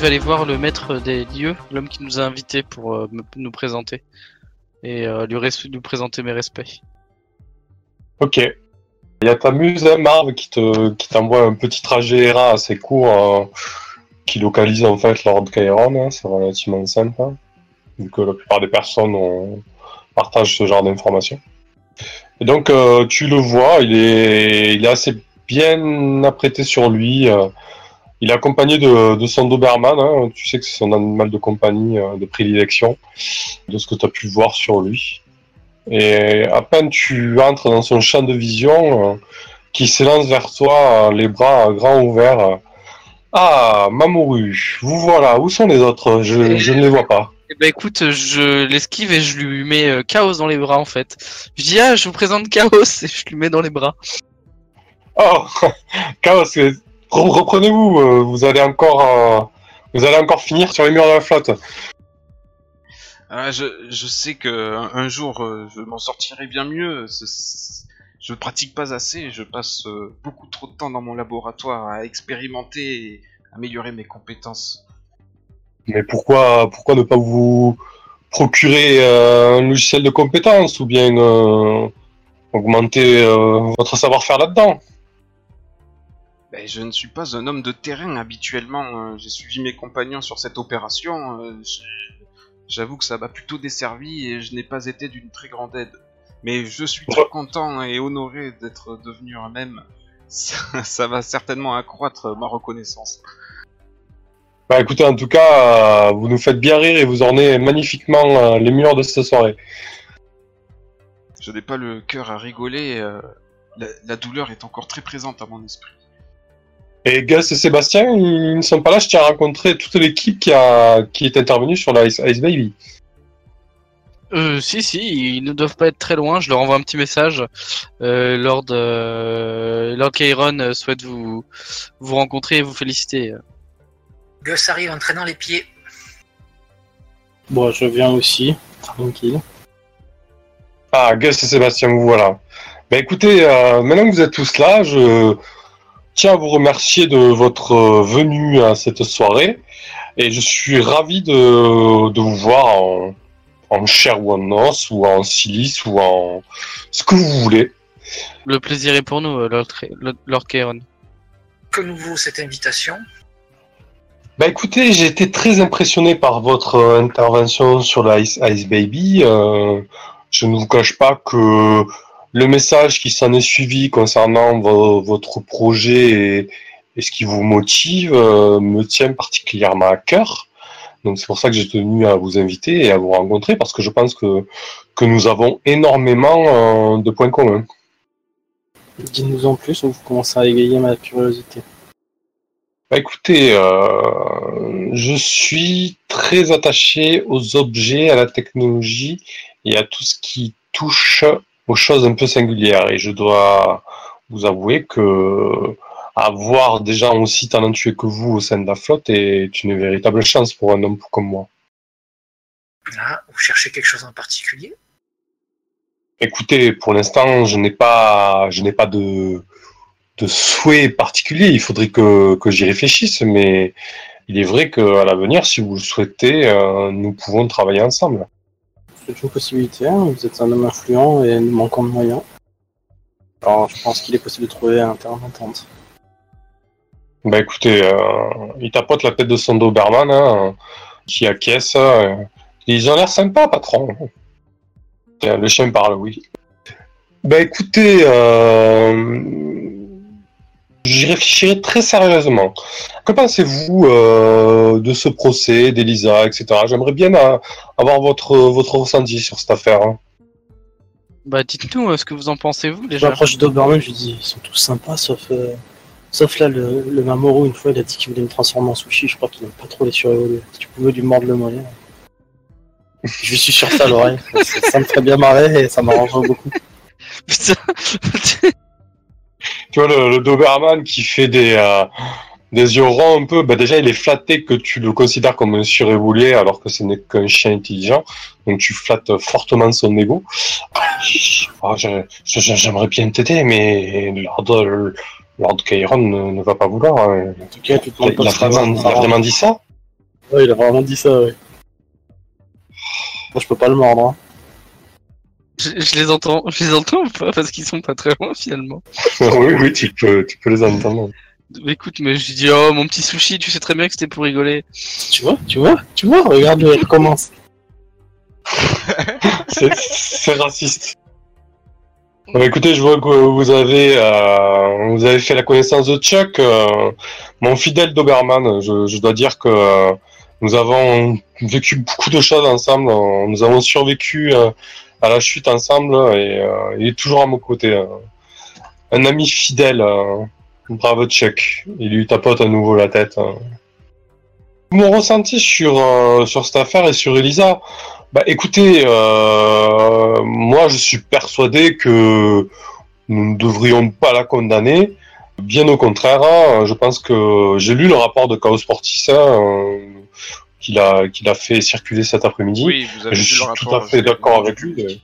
je vais aller voir le maître des lieux, l'homme qui nous a invités pour euh, nous présenter. Et euh, lui, présenter mes respects. Ok. Il y a ta muse, hein, Marv, qui te t'envoie un petit trajet ERA assez court, euh, qui localise en fait Lord Chiron. hein, c'est relativement simple, hein, vu que la plupart des personnes ont- partagent ce genre d'informations. Et donc tu le vois, il est il est assez bien apprêté sur lui. Il est accompagné de, de son Doberman. hein, tu sais que c'est son animal de compagnie euh, de prédilection, de ce que tu as pu voir sur lui. Et à peine tu entres dans son champ de vision, euh, qui s'élance vers toi, euh, les bras grands ouverts. Ah, Mamoru, vous voilà, où sont les autres? Je, je ne les vois pas. Eh ben écoute, je l'esquive et je lui mets Chaos dans les bras en fait. Je dis ah, je vous présente Chaos et je lui mets dans les bras. Oh, Chaos, reprenez-vous, euh, vous allez encore, euh, vous allez encore finir sur les murs de la flotte. Ah, je, je sais que un, un jour euh, je m'en sortirai bien mieux. Je pratique pas assez. Je passe euh, beaucoup trop de temps dans mon laboratoire à expérimenter et améliorer mes compétences. Mais pourquoi, pourquoi ne pas vous procurer euh, un logiciel de compétences ou bien augmenter votre savoir-faire là-dedans? Ben, je ne suis pas un homme de terrain habituellement. euh, J'ai suivi mes compagnons sur cette opération. euh, J'avoue que ça m'a plutôt desservi et je n'ai pas été d'une très grande aide. Mais je suis très content et honoré d'être devenu un même. Ça, ça va certainement accroître ma reconnaissance. Bah écoutez, en tout cas, euh, vous nous faites bien rire et vous ornez magnifiquement euh, les murs de cette soirée. Je n'ai pas le cœur à rigoler. la, la douleur est encore très présente à mon esprit. Et Gus et Sébastien, ils ne sont pas là, je tiens à rencontrer toute l'équipe qui, a, qui est intervenue sur la Ice, Ice Baby. Euh, si si, ils ne doivent pas être très loin. Je leur envoie un petit message. Euh, Lord euh, Lord Chiron euh, souhaite vous vous rencontrer et vous féliciter. Gus arrive en traînant les pieds. Bon, je viens aussi, tranquille. Ah, Gus et Sébastien, vous voilà. Bah écoutez, euh, maintenant que vous êtes tous là, je tiens à vous remercier de votre euh, venue à cette soirée. Et je suis ravi de, de vous voir en, en chair ou en os, ou en silice, ou en ce que vous voulez. Le plaisir est pour nous, euh, Lord. Que nous vaut cette invitation? Bah écoutez, j'ai été très impressionné par votre euh, intervention sur la Ice, Ice Baby. Euh, je ne vous cache pas que le message qui s'en est suivi concernant vo- votre projet et, et ce qui vous motive euh, me tient particulièrement à cœur. Donc c'est pour ça que j'ai tenu à vous inviter et à vous rencontrer parce que je pense que, que nous avons énormément euh, de points communs. Dites-nous en plus, vous commencez à égayer ma curiosité. Bah écoutez, euh, je suis très attaché aux objets, à la technologie et à tout ce qui touche aux choses un peu singulières. Et je dois vous avouer que avoir des gens aussi talentueux que vous au sein de la flotte est une véritable chance pour un homme comme moi. Ah, vous cherchez quelque chose en particulier? Écoutez, pour l'instant, je n'ai pas, je n'ai pas de, de souhait particulier. Il faudrait que, que j'y réfléchisse, mais il est vrai qu'à l'avenir, si vous le souhaitez, euh, nous pouvons travailler ensemble. C'est une possibilité, hein, vous êtes un homme influent et nous manquons de moyens. Alors je pense qu'il est possible de trouver un terrain d'entente. Bah écoutez, euh, il tapote la tête de son Doberman, hein, qui acquiesce. euh, ils ont l'air sympas, patron. Le chien parle, oui. Bah écoutez, euh, j'y réfléchirai très sérieusement. Que pensez-vous euh, de ce procès, d'Elisa, etc. J'aimerais bien euh, avoir votre, votre ressenti sur cette affaire. hein. Bah dites-nous euh, ce que vous en pensez vous Je déjà. m'approche de Doberman, je lui dis ils sont tous sympas, sauf, euh, sauf là le, le Mamoru, une fois il a dit qu'il voulait me transformer en sushi, je crois qu'il n'aime pas trop les surévolués. Si tu pouvais lui mordre le mollet. Je lui suis sur ça à l'oreille, ça, ça me ferait bien marrer et ça m'arrangerait beaucoup. Putain. Tu vois, le, le Doberman qui fait des, euh, des yeux ronds un peu, bah déjà il est flatté que tu le considères comme un surévolué alors que ce n'est qu'un chien intelligent. Donc tu flattes fortement son ego. Je- J'aimerais bien t'aider, mais Lord, Lord Chiron ne, ne va pas vouloir. hein. En tout cas, tu Il, a il vraiment dit ça Ouais, il a vraiment dit ça, ouais. Moi, je peux pas le mordre. Hein. Je, je les entends, je les entends ou pas Parce qu'ils sont pas très loin finalement. oui, oui, tu peux, tu peux les entendre. Mais écoute, mais je dis, oh mon petit sushi, tu sais très bien que c'était pour rigoler. Tu vois, tu vois, tu vois, regarde, il recommence. C'est c'est raciste. Bon, écoutez, je vois que vous avez, euh, vous avez fait la connaissance de Chuck, euh, mon fidèle Doberman. Je, je dois dire que euh, nous avons vécu beaucoup de choses ensemble. Nous avons survécu euh, à la chute ensemble et euh, il est toujours à mon côté. euh. Un ami fidèle. euh, bravo Chuck. Il lui tapote à nouveau la tête. Mon ressenti sur, euh, sur cette affaire et sur Elisa, bah écoutez, euh, moi je suis persuadé que nous ne devrions pas la condamner. Bien au contraire, hein, je pense que j'ai lu le rapport de Chaos Portis hein, qu'il a, qu'il a fait circuler cet après-midi. Oui, je suis tout à fait d'accord avec lui.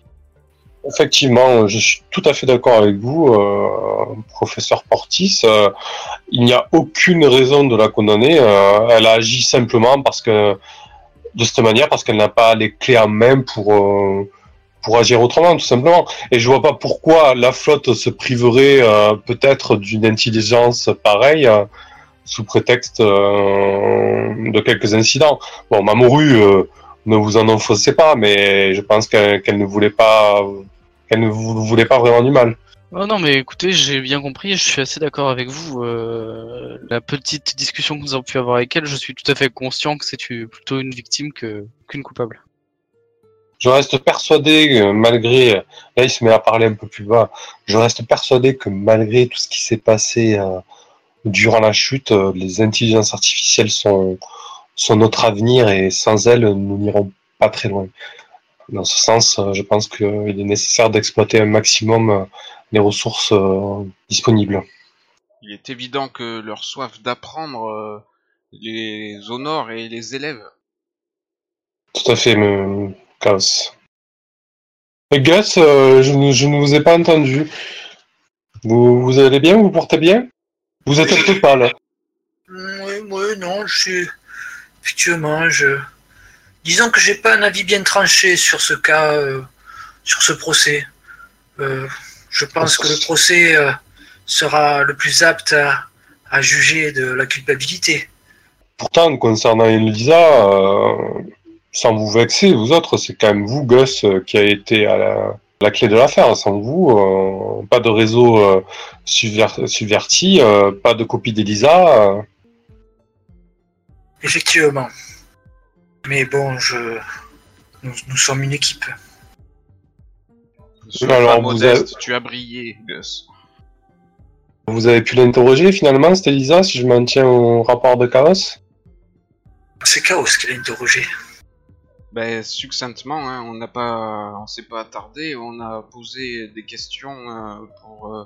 Effectivement, je suis tout à fait d'accord avec vous, euh, professeur Portis. Euh, il n'y a aucune raison de la condamner. Euh, elle a agi simplement parce que, de cette manière, parce qu'elle n'a pas les clés en main pour pour agir autrement, tout simplement. Et je vois pas pourquoi la flotte se priverait peut-être d'une intelligence pareille sous prétexte euh, de quelques incidents. Bon, Mamoru, euh, ne vous en enfoncez pas, mais je pense qu'elle ne voulait pas, qu'elle ne vous voulait pas vraiment du mal. Oh non, mais écoutez, j'ai bien compris, je suis assez d'accord avec vous. euh, la petite discussion que nous avons pu avoir avec elle, je suis tout à fait conscient que c'est plutôt une victime que qu'une coupable. Je reste persuadé, que malgré, là il se met à parler un peu plus bas, je reste persuadé que malgré tout ce qui s'est passé euh, durant la chute, euh, les intelligences artificielles sont, sont notre avenir et sans elles, nous n'irons pas très loin. Dans ce sens, euh, je pense qu'il est nécessaire d'exploiter un maximum euh, les ressources disponibles. Il est évident que leur soif d'apprendre les honore et les élève. Tout à fait, me... Chaos. Gus, je, ne, je ne vous ai pas entendu. Vous, vous allez bien? Vous portez bien? Vous êtes un peu pâle. Oui, oui, non, je suis. Effectivement, je. Disons que j'ai pas un avis bien tranché sur ce cas, euh, sur ce procès. Euh, je pense que le procès euh, sera le plus apte à, à juger de la culpabilité. Pourtant, concernant Elisa, sans vous vexer, vous autres, c'est quand même vous, Gus, euh, qui a été à la, la clé de l'affaire. Sans vous, euh, pas de réseau euh, subver- subverti, euh, pas de copie d'Elisa. euh. Effectivement. Mais bon, je. Nous, nous sommes une équipe. Sois Alors, pas vous modeste, tu as brillé, Gus. Vous avez pu l'interroger finalement, cette Elisa, si je m'en tiens au rapport de Chaos? C'est Chaos qui l'a interrogé. Ben, succinctement, hein, on n'a pas, on s'est pas attardé, on a posé des questions euh, pour euh,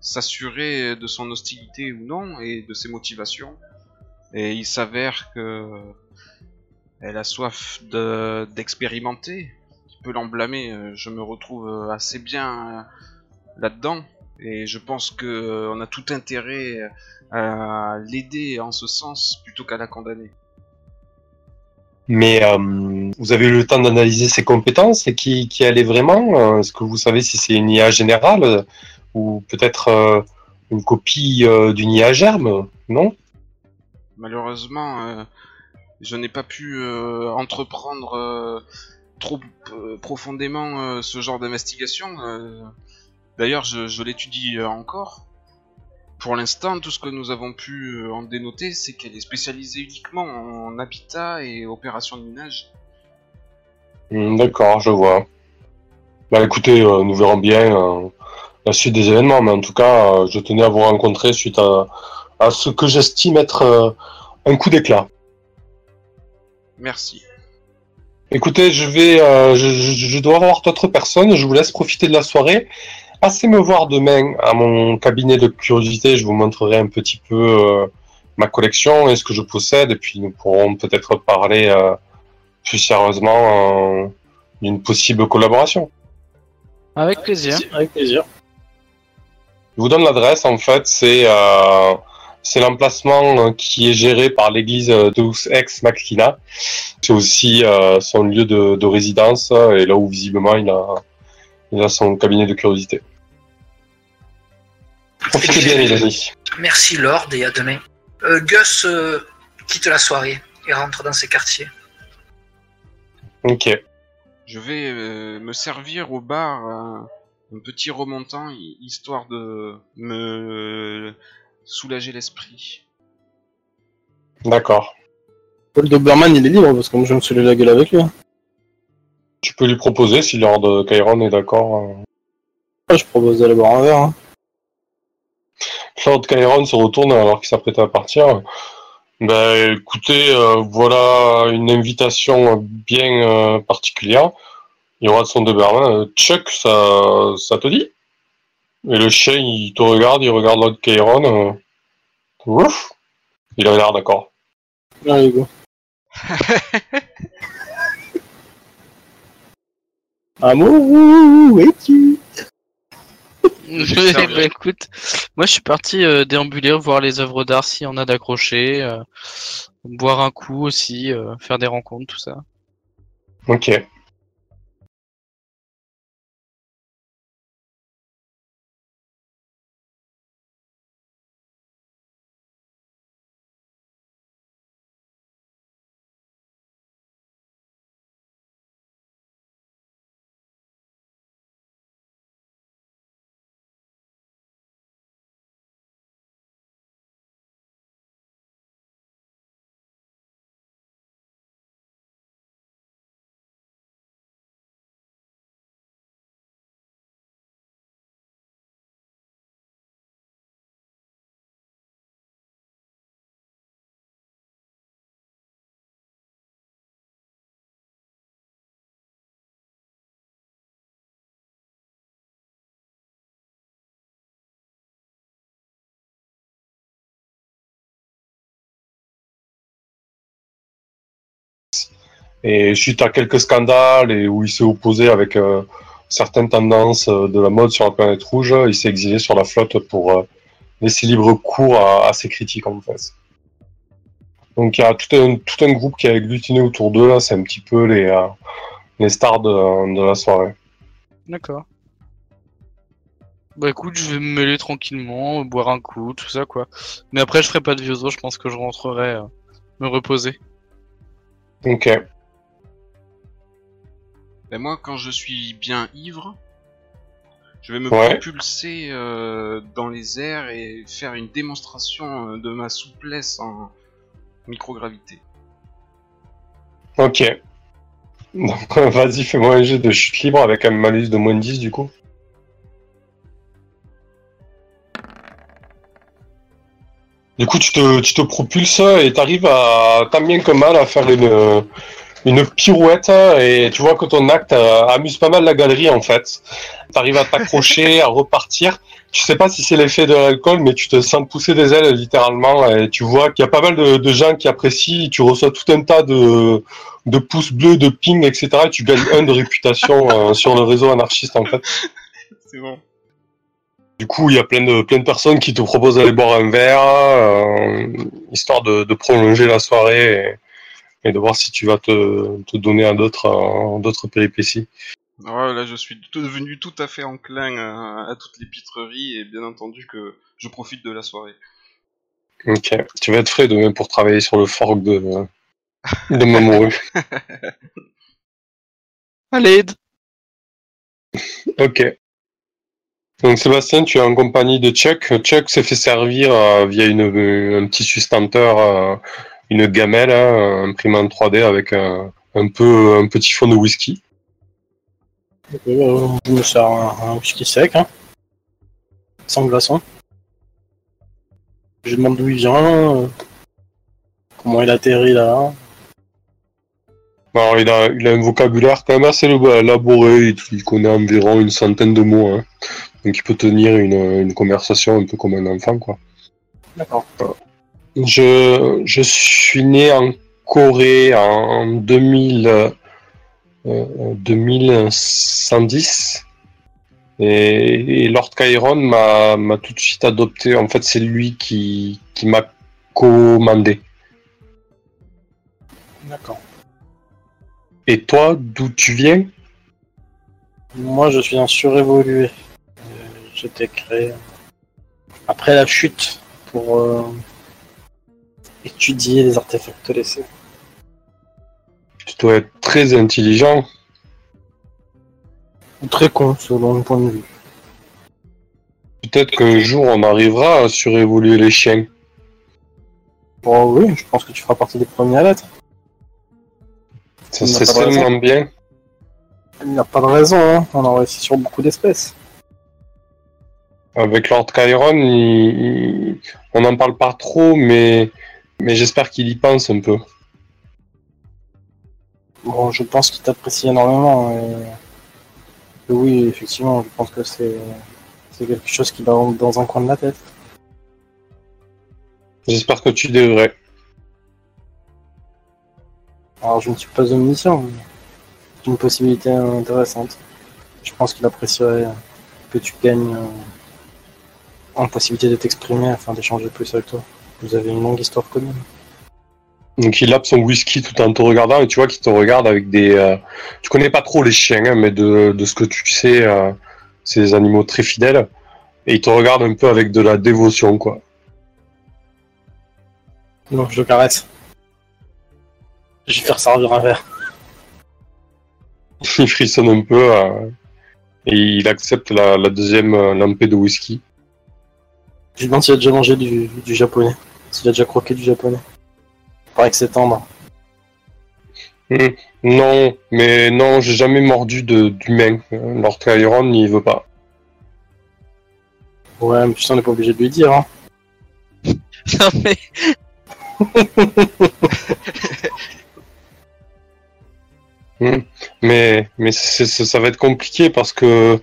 s'assurer de son hostilité ou non et de ses motivations. Et il s'avère que elle a soif de d'expérimenter. Qui peut l'en blâmer euh, Je me retrouve assez bien là-dedans et je pense que euh, on a tout intérêt à l'aider en ce sens plutôt qu'à la condamner. Mais euh, vous avez eu le temps d'analyser ses compétences et qui, qui elle est vraiment euh, Est-ce que vous savez si c'est une IA générale euh, ou peut-être euh, une copie euh, d'une IA germe Non? Malheureusement, euh, je n'ai pas pu entreprendre trop profondément ce genre d'investigation. D'ailleurs, je, je l'étudie encore. Pour l'instant, tout ce que nous avons pu euh, en dénoter, c'est qu'elle est spécialisée uniquement en habitat et opérations de minage. Hmm, D'accord, je vois. Bah écoutez, euh, nous verrons bien euh, la suite des événements, mais en tout cas, euh, je tenais à vous rencontrer suite à, à ce que j'estime être un coup d'éclat. Merci. Écoutez, je vais, euh, je, je- je dois voir d'autres personnes. Je vous laisse profiter de la soirée. Passez me voir demain à mon cabinet de curiosité. Je vous montrerai un petit peu euh, ma collection et ce que je possède, et puis nous pourrons peut-être parler euh, plus sérieusement euh, d'une possible collaboration. Avec plaisir. Avec plaisir. Je vous donne l'adresse. En fait, c'est euh, c'est l'emplacement qui est géré par l'église Deus Ex Machina. C'est aussi euh, son lieu de, de résidence et là où visiblement il a, il a son cabinet de curiosité. Profitez bien les amis. Merci Lord et à demain. Euh, Gus euh, quitte la soirée et rentre dans ses quartiers. Ok. Je vais euh, me servir au bar un, un petit remontant, hi- histoire de me soulager l'esprit. D'accord. Paul Doberman, il est libre parce que moi je me suis la gueule avec lui. hein. Tu peux lui proposer si Lord Chiron est d'accord. euh. Ah, je propose d'aller boire un verre. Hein. Lord Chiron se retourne alors qu'il s'apprête à partir. Ben écoutez, euh, voilà une invitation bien euh, particulière. Il y aura de son Doberman. Euh, Chuck, ça, ça te dit? Et le chien, il te regarde, il regarde Lord Chiron. euh, Ouf Il a l'air d'accord. Allez, go. Amour, où es-tu? bah, servirai. écoute, moi je suis parti euh, déambuler, voir les œuvres d'art s'il y en a d'accrochés, euh, boire un coup aussi, euh, faire des rencontres, tout ça. Ok. Et suite à quelques scandales et où il s'est opposé avec euh, certaines tendances euh, de la mode sur la planète rouge, il s'est exilé sur la flotte pour euh, laisser libre cours à, à ses critiques en fait. Donc il y a tout un, tout un groupe qui a agglutiné autour d'eux là, c'est un petit peu les, euh, les stars de, de la soirée. D'accord. Bah écoute, je vais me mêler tranquillement, boire un coup, tout ça quoi. Mais après je ferai pas de vieux os, je pense que je rentrerai euh, me reposer. Ok. Ben moi, quand je suis bien ivre, je vais me Ouais. propulser euh, dans les airs et faire une démonstration euh, de ma souplesse en microgravité. Ok. Donc vas-y, fais-moi un jet de chute libre avec un malus de moins 10 du coup. Du coup, tu te, tu te propulses et t'arrives à tant bien que mal à faire une, une pirouette et tu vois que ton acte euh, amuse pas mal la galerie en fait. T'arrives à t'accrocher, à repartir. Tu sais pas si c'est l'effet de l'alcool, mais tu te sens pousser des ailes littéralement et tu vois qu'il y a pas mal de, de gens qui apprécient. Tu reçois tout un tas de, de pouces bleus, de ping, etc. Et tu gagnes un de réputation euh, sur le réseau anarchiste en fait. C'est bon. Du coup, il y a plein de, plein de personnes qui te proposent d'aller boire un verre, euh, histoire de, de prolonger la soirée et, et de voir si tu vas te, te donner à d'autres, d'autres péripéties. Là, je suis devenu tout à fait enclin à, à toutes les pitreries et bien entendu que je profite de la soirée. Ok. Tu vas être frais demain pour travailler sur le fork de, de Mamoru. Allez, Ok. Donc Sébastien, tu es en compagnie de Chuck. Chuck s'est fait servir euh, via une, un petit sustenteur, euh, une gamelle hein, imprimante 3D avec un, un peu un petit fond de whisky. Euh, je me sers un, un whisky sec, hein. Sans glaçon. Je demande d'où il vient, euh, comment il atterrit là. Alors il a, il a un vocabulaire quand même assez élaboré. Il, il connaît environ une centaine de mots. hein. Donc il peut tenir une, une conversation un peu comme un enfant quoi. D'accord. Je, je suis né en Corée en 2000, euh, 2110. Et, et Lord Chiron m'a m'a tout de suite adopté. En fait, c'est lui qui, qui m'a commandé. D'accord. Et toi, d'où tu viens? Moi, je suis un surévolué. Euh, J'étais créé après la chute pour euh, étudier les artefacts laissés. Tu dois être très intelligent. Ou Très con, selon mon point de vue. Peut-être qu'un jour, on arrivera à surévoluer les chiens. Bon, oui, je pense que tu feras partie des premiers à l'être. Ça serait tellement bien. Il n'y a pas de raison, hein. on en réussit sur beaucoup d'espèces. Avec Lord Chiron, il- on n'en parle pas trop, mais, mais j'espère qu'il y pense un peu. Bon, je pense qu'il t'apprécie énormément. Et... et oui, effectivement, je pense que c'est c'est quelque chose qui va dans un coin de la tête. J'espère que tu devrais. Alors, je ne suis pas omniscient, mais c'est une possibilité intéressante. Je pense qu'il apprécierait que tu gagnes euh, en possibilité de t'exprimer afin d'échanger plus avec toi. Vous avez une longue histoire commune. Donc il lappe son whisky tout en te regardant et tu vois qu'il te regarde avec des... euh, Tu connais pas trop les chiens, hein, mais de, de ce que tu sais, euh, c'est des animaux très fidèles. Et il te regarde un peu avec de la dévotion, quoi. Non, je le caresse. Je vais faire servir un verre. Il frissonne un peu euh, et il accepte la, la deuxième lampée de whisky. Je lui demande s'il a déjà mangé du, du japonais. S'il a déjà croqué du japonais. Il paraît que c'est tendre. Non, mais non, j'ai jamais mordu de d'humain. Lord Chiron, il veut pas. Ouais, mais tu sais, on n'est pas obligé de lui dire. Hein. Non mais Mais, mais c'est- c'est- ça va être compliqué parce que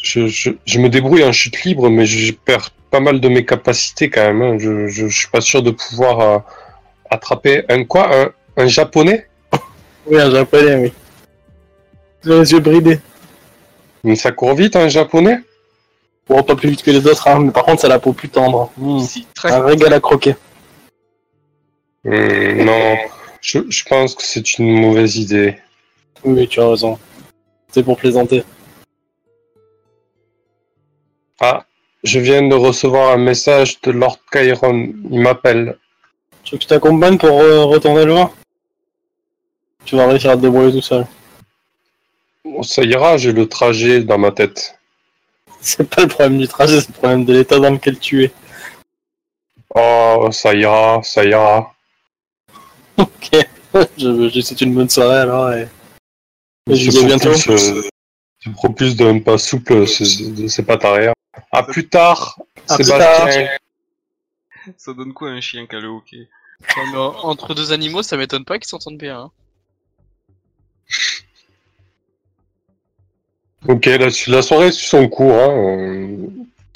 je, je, je me débrouille en chute libre, mais je perds pas mal de mes capacités quand même. hein. Je, je, je suis pas sûr de pouvoir euh, attraper un quoi? Un, un japonais? Oui, un japonais, oui. Les yeux bridés. Mais ça court vite un japonais? Bon, pas plus vite que les autres, hein, mais par contre, ça a la peau plus tendre. Mmh. si très Un régal à croquer. Hum, Non, je, je pense que c'est une mauvaise idée. Oui, tu as raison. C'est pour plaisanter. Ah, je viens de recevoir un message de Lord Chiron. Il m'appelle. Tu veux que je t'accompagne pour euh, retourner le vin Tu vas réussir à te débrouiller tout seul. Bon, Ça ira, j'ai le trajet dans ma tête. C'est pas le problème du trajet, c'est le problème de l'état dans lequel tu es. Oh, ça ira, ça ira. Ok. je, je souhaite une bonne soirée alors et... et je vous dis à bientôt. propulse, euh, propulse d'un pas souple ces- de ses pattes arrière. À plus tard, À plus Sébastien. Ça donne quoi un chien qui a le hockey en- entre deux animaux, ça m'étonne pas qu'ils s'entendent bien. hein. Ok, la, la soirée suit son cours. Hein.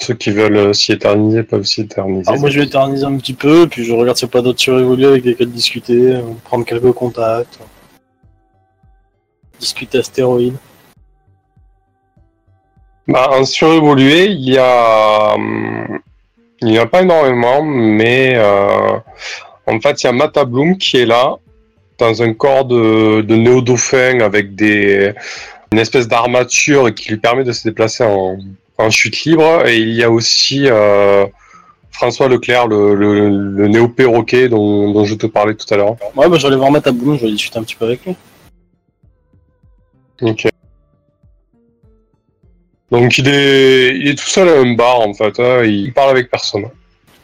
Ceux qui veulent euh, s'y éterniser peuvent s'y éterniser. Alors moi je vais éterniser un petit peu, puis je regarde s'il n'y a pas d'autres surévolués avec lesquels discuter, euh, prendre quelques contacts. Discuter astéroïdes. Bah, en surévolué, il y a, hum, il y a pas énormément, mais euh, en fait, il y a Mata Bloom qui est là, dans un corps de, de néo-dauphin avec des, une espèce d'armature qui lui permet de se déplacer en, en chute libre. Et il y a aussi euh, François Leclerc, le, le, le néo-perroquet dont, dont je te parlais tout à l'heure. Ouais, bah j'allais voir Matt à Bloom, je vais discuter un petit peu avec lui. Ok. Donc il est, il est tout seul à un bar en fait, hein, il parle avec personne.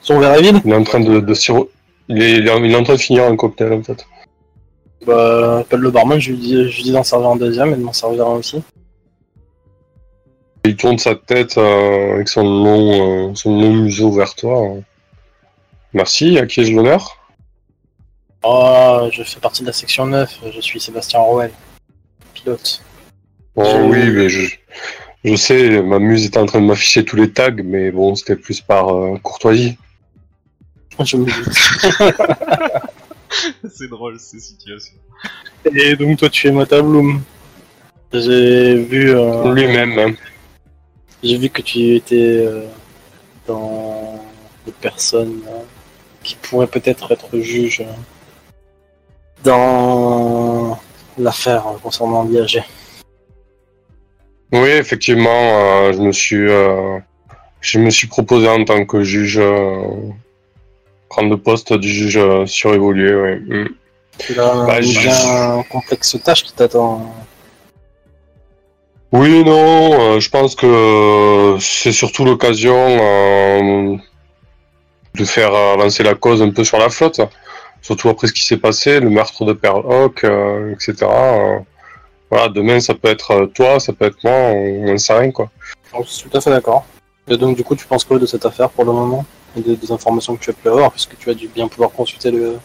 Son verre est vide Il est en train de, de siro- il est, il est en il est en train de finir un cocktail en fait. Bah, appelle le barman, je lui dis, je lui dis d'en servir un deuxième et de m'en servir un aussi. Il tourne sa tête euh, avec son long, euh, son long museau vers toi. hein. Merci, à qui ai-je l'honneur? Oh, je fais partie de la section 9, je suis Sébastien Rouel, pilote. Oh Je- oui, mais je, je sais, ma muse était en train de m'afficher tous les tags, mais bon, c'était plus par euh, courtoisie. Je me. C'est drôle ces situations. Et donc toi tu es Matt à Bloom. J'ai vu... euh, Lui-même. hein. J'ai vu que tu étais euh, dans les personnes euh, qui pourraient peut-être être juges euh, dans l'affaire concernant l'IAG. Oui, effectivement, euh, je me suis, euh, je me suis proposé en tant que juge euh, prendre le poste du juge surévolué. Oui. Mm. Tu as Bah, je- bien complexe tâche qui t'attend. Oui, non, euh, je pense que c'est surtout l'occasion euh, de faire avancer la cause un peu sur la flotte, surtout après ce qui s'est passé, le meurtre de Pearl Hawk, euh, etc. Voilà, demain ça peut être euh, toi, ça peut être moi, on n'en sait rien quoi. Je suis tout à fait d'accord. Et donc, du coup, tu penses quoi de cette affaire pour le moment? Et des, des informations que tu as pu avoir, puisque tu as dû bien pouvoir consulter le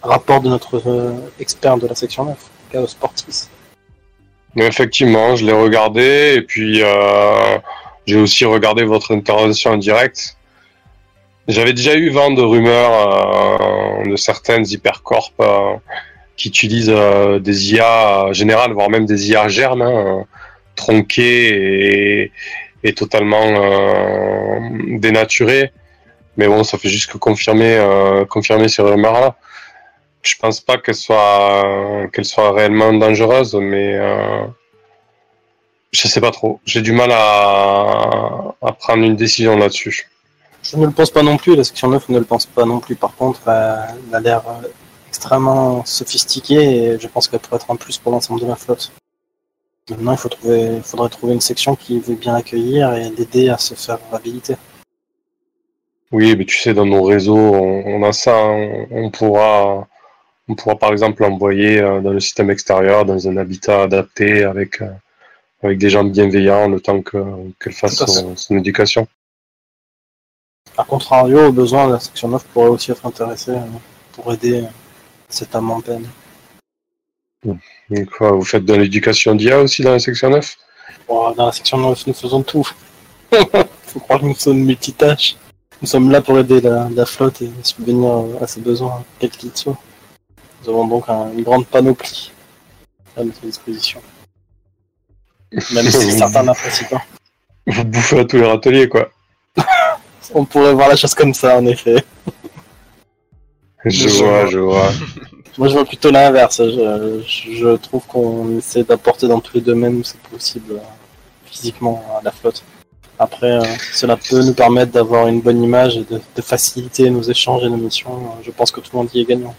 rapport de notre euh, expert de la section 9, Chaos Sportis. Mais effectivement, je l'ai regardé et puis euh, j'ai aussi regardé votre intervention en direct. J'avais déjà eu vent de rumeurs euh, de certaines hypercorp euh, qui utilisent euh, des IA générales, voire même des IA germes, hein, tronquées et, totalement euh, dénaturées. Mais bon, ça fait juste que confirmer, euh, confirmer ces rumeurs-là. Je pense pas qu'elles soient, réellement dangereuses, mais je sais pas trop. J'ai du mal à, à prendre une décision là-dessus. Je ne le pense pas non plus, la section 9 ne le pense pas non plus. Par contre, elle a l'air extrêmement sophistiquée et je pense qu'elle pourrait être un plus pour l'ensemble de la flotte. Maintenant, il faut trouver, faudrait trouver une section qui veut bien accueillir et l'aider à se faire habiliter. Oui, mais tu sais, dans nos réseaux, on, on a ça. On, on pourra, on pourra par exemple l'envoyer euh, dans le système extérieur, dans un habitat adapté, avec, euh, avec des gens bienveillants, le temps que- qu'elle fasse son éducation. A contrario, au besoin, la section 9 pourrait aussi être intéressée euh, pour aider cet âme en peine. Quoi, vous faites de l'éducation d'IA aussi dans la section 9 Bon, dans la section 9, nous faisons tout. faut croire que nous sommes multitâches. Nous sommes là pour aider la, la flotte et subvenir à ses besoins, quels qu'ils soient. Nous avons donc un- une grande panoplie à notre disposition. Même si certains n'apprécient pas. Vous bouffez à tous les râteliers, quoi. On pourrait voir la chose comme ça, en effet. Je vois, je vois. Moi, je vois plutôt l'inverse. Je, je trouve qu'on essaie d'apporter dans tous les domaines où c'est possible euh, physiquement à la flotte. Après, euh, cela peut nous permettre d'avoir une bonne image et de, de faciliter nos échanges et nos missions. Je pense que tout le monde y est gagnant.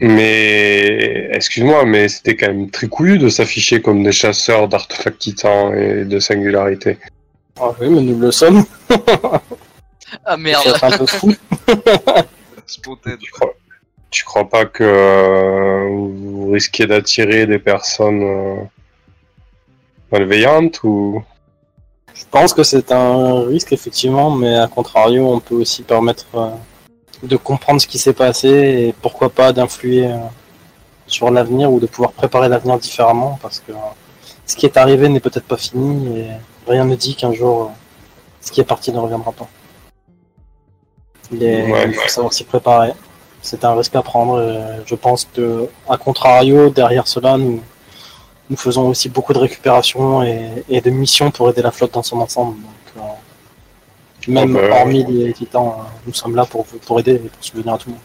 Mais, excuse-moi, mais c'était quand même très couillu de s'afficher comme des chasseurs d'artefacts titans et de singularité. Ah oui, mais nous le sommes. Ah C'est merde. être un peu fou. Spotted. Tu crois, tu crois pas que euh, vous risquez d'attirer des personnes euh, malveillantes ou? Je pense que c'est un risque, effectivement, mais à contrario, on peut aussi permettre euh, de comprendre ce qui s'est passé et pourquoi pas d'influer sur l'avenir ou de pouvoir préparer l'avenir différemment parce que ce qui est arrivé n'est peut-être pas fini et rien ne dit qu'un jour ce qui est parti ne reviendra pas. Il, est- Ouais, il faut savoir s'y préparer. C'est un risque à prendre. et je pense que, à contrario, derrière cela, nous, nous faisons aussi beaucoup de récupération et, et de missions pour aider la flotte dans son ensemble. Donc, euh, même Ah bah, hormis les titans, euh, nous sommes là pour, pour aider et pour subvenir à tout le monde.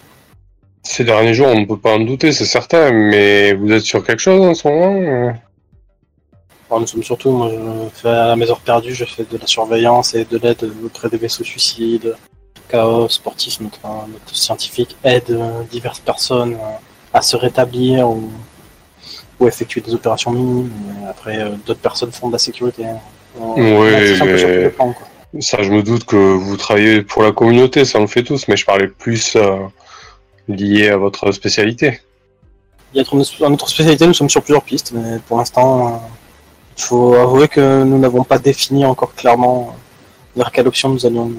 Ces derniers jours, on ne peut pas en douter, c'est certain, mais vous êtes sur quelque chose en ce moment euh Alors, nous sommes surtout, moi, je fais à mes heures perdues, je fais de la surveillance et de l'aide auprès des vaisseaux suicides, chaos, sportif, notre, notre scientifique aide euh, diverses personnes euh, à se rétablir ou, ou effectuer des opérations minimes. Après, euh, d'autres personnes font de la sécurité. On, Oui, on mais-. Ça, je me doute que vous travaillez pour la communauté, ça on le fait tous, mais je parlais plus euh, lié à votre spécialité. Il y a notre, dans notre spécialité, nous sommes sur plusieurs pistes, mais pour l'instant, il faut avouer que nous n'avons pas défini encore clairement vers quelle option nous allons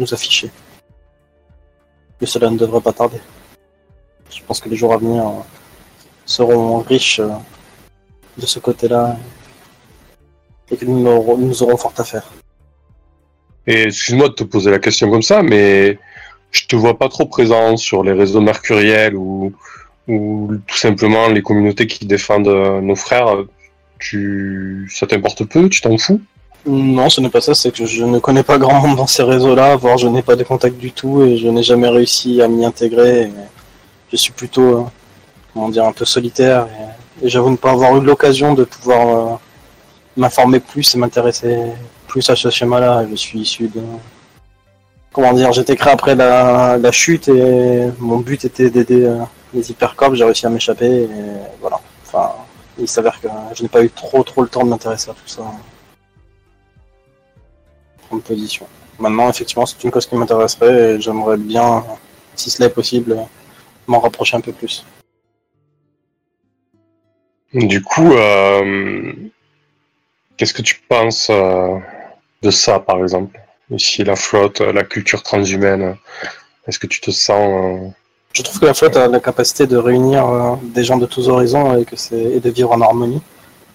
nous, afficher. Mais cela ne devrait pas tarder. Je pense que les jours à venir euh, seront riches euh, de ce côté-là et que nous aurons, nous aurons fort à faire. Et excuse-moi de te poser la question comme ça, mais je te vois pas trop présent sur les réseaux mercuriels ou, ou tout simplement les communautés qui défendent euh, nos frères. Tu, ça t'importe peu, tu t'en fous? Non, ce n'est pas ça, c'est que je ne connais pas grand monde dans ces réseaux-là, voire je n'ai pas de contact du tout et je n'ai jamais réussi à m'y intégrer. je suis plutôt, euh, comment dire, un peu solitaire et, et j'avoue ne pas avoir eu l'occasion de pouvoir euh, m'informer plus et m'intéresser plus à ce schéma-là. Je suis issu de. Comment dire, j'étais créé après la, la chute et mon but était d'aider euh, les hypercorps, j'ai réussi à m'échapper et voilà. Enfin, il s'avère que je n'ai pas eu trop trop le temps de m'intéresser à tout ça. Prendre position. Maintenant, effectivement, c'est une cause qui m'intéresserait et j'aimerais bien, si cela est possible, m'en rapprocher un peu plus. Du coup, euh, qu'est-ce que tu penses euh, de ça, par exemple? Ici, la flotte, la culture transhumaine, est-ce que tu te sens... euh, Je trouve que la flotte a la capacité de réunir des gens de tous horizons et, que c'est, et de vivre en harmonie,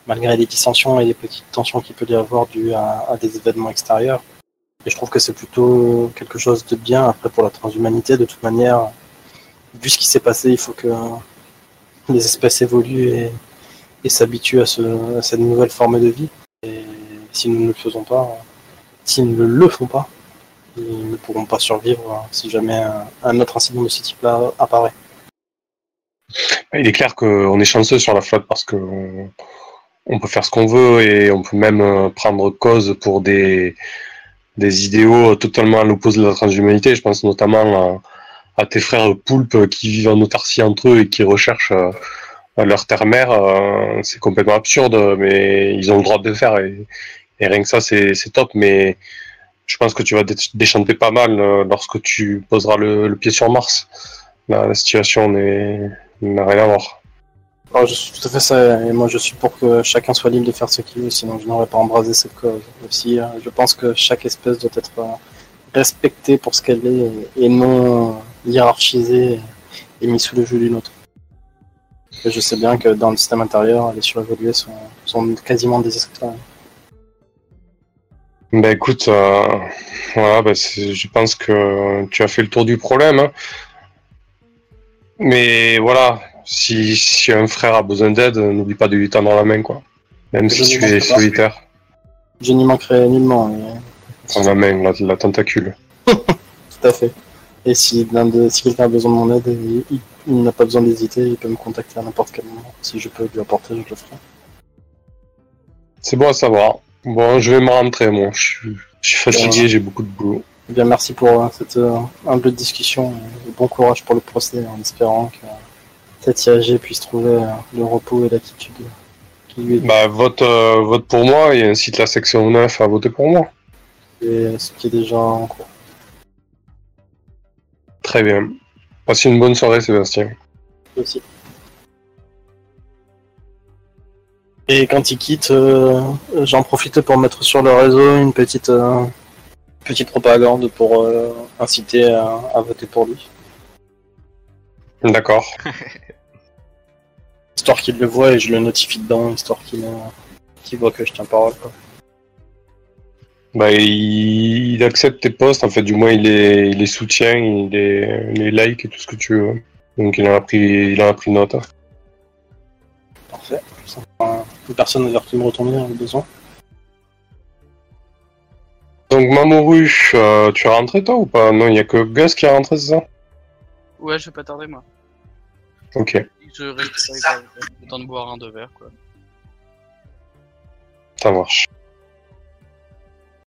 malgré les dissensions et les petites tensions qu'il peut y avoir dues à, des événements extérieurs. Et je trouve que c'est plutôt quelque chose de bien. Après, pour la transhumanité, de toute manière, vu ce qui s'est passé, il faut que les espèces évoluent et, s'habituent à, ce, à cette nouvelle forme de vie. Et si nous ne le faisons pas, s'ils ne le font pas, ils ne pourront pas survivre si jamais un autre incident de ce type-là apparaît. Il est clair qu'on est chanceux sur la flotte parce que on, peut faire ce qu'on veut et on peut même euh, prendre cause pour des, des idéaux totalement à l'opposé de la transhumanité. Je pense notamment à, tes frères poulpes qui vivent en autarcie entre eux et qui recherchent euh, leur terre-mère. Euh, c'est complètement absurde, mais ils ont le droit de le faire et, rien que ça, c'est top. Mais je pense que tu vas dé- déchanter pas mal lorsque tu poseras le, pied sur Mars. La, la situation n'est- n'a rien à voir. Alors, je suis tout à fait ça, et moi je suis pour que chacun soit libre de faire ce qu'il veut, sinon je n'aurais pas embrasé cette cause. Aussi, euh, je pense que chaque espèce doit être euh, respectée pour ce qu'elle est et non hiérarchisée et mise sous le jeu d'une autre. Je sais bien que dans le système intérieur, les surévolués sont, quasiment des esclaves. Bah écoute, euh, voilà, bah, je pense que tu as fait le tour du problème. hein. Mais voilà, si, si un frère a besoin d'aide, n'oublie pas de lui tendre la main, quoi. Même Je si tu es solitaire. Je n'y manquerai nullement, mais Tendre la main, la, la tentacule. tout à fait. Et si, quelqu'un a besoin de mon aide, il, il- il n'a pas besoin d'hésiter, il peut me contacter à n'importe quel moment. Si je peux lui apporter, je le ferai. C'est bon à savoir. Bon, je vais me rentrer, moi. Je suis, je suis fatigué, j'ai beaucoup de boulot. Eh Bien, merci pour euh, cette euh, humble discussion et bon courage pour le procès en espérant que cette IAG puisse trouver euh, le repos et l'attitude qui lui est. Bah, vote, euh, vote pour moi et incite la section 9 à voter pour moi. et ce qui est déjà en cours. Très bien. Passe une bonne soirée, Sébastien. aussi. Et quand il quitte, euh, j'en profite pour mettre sur le réseau une petite, euh, petite propagande pour euh, inciter à, à voter pour lui. D'accord. Histoire qu'il le voit et je le notifie dedans, histoire qu'il voit que je tiens parole. Quoi. Bah, il, il accepte tes posts, en fait, du moins il les, il les soutient, il les, les like et tout ce que tu veux. Donc il en a pris, il en a pris note. hein. Parfait. Une personne vers qui me retourner dans le besoin. Donc Mamoru, euh, tu es rentré toi ou pas? Non, il y a que Gus qui est rentré, c'est ça? Ouais, je vais pas tarder, moi. Ok, Je reste C'est ça. le temps de boire un deux verres, quoi. ça marche.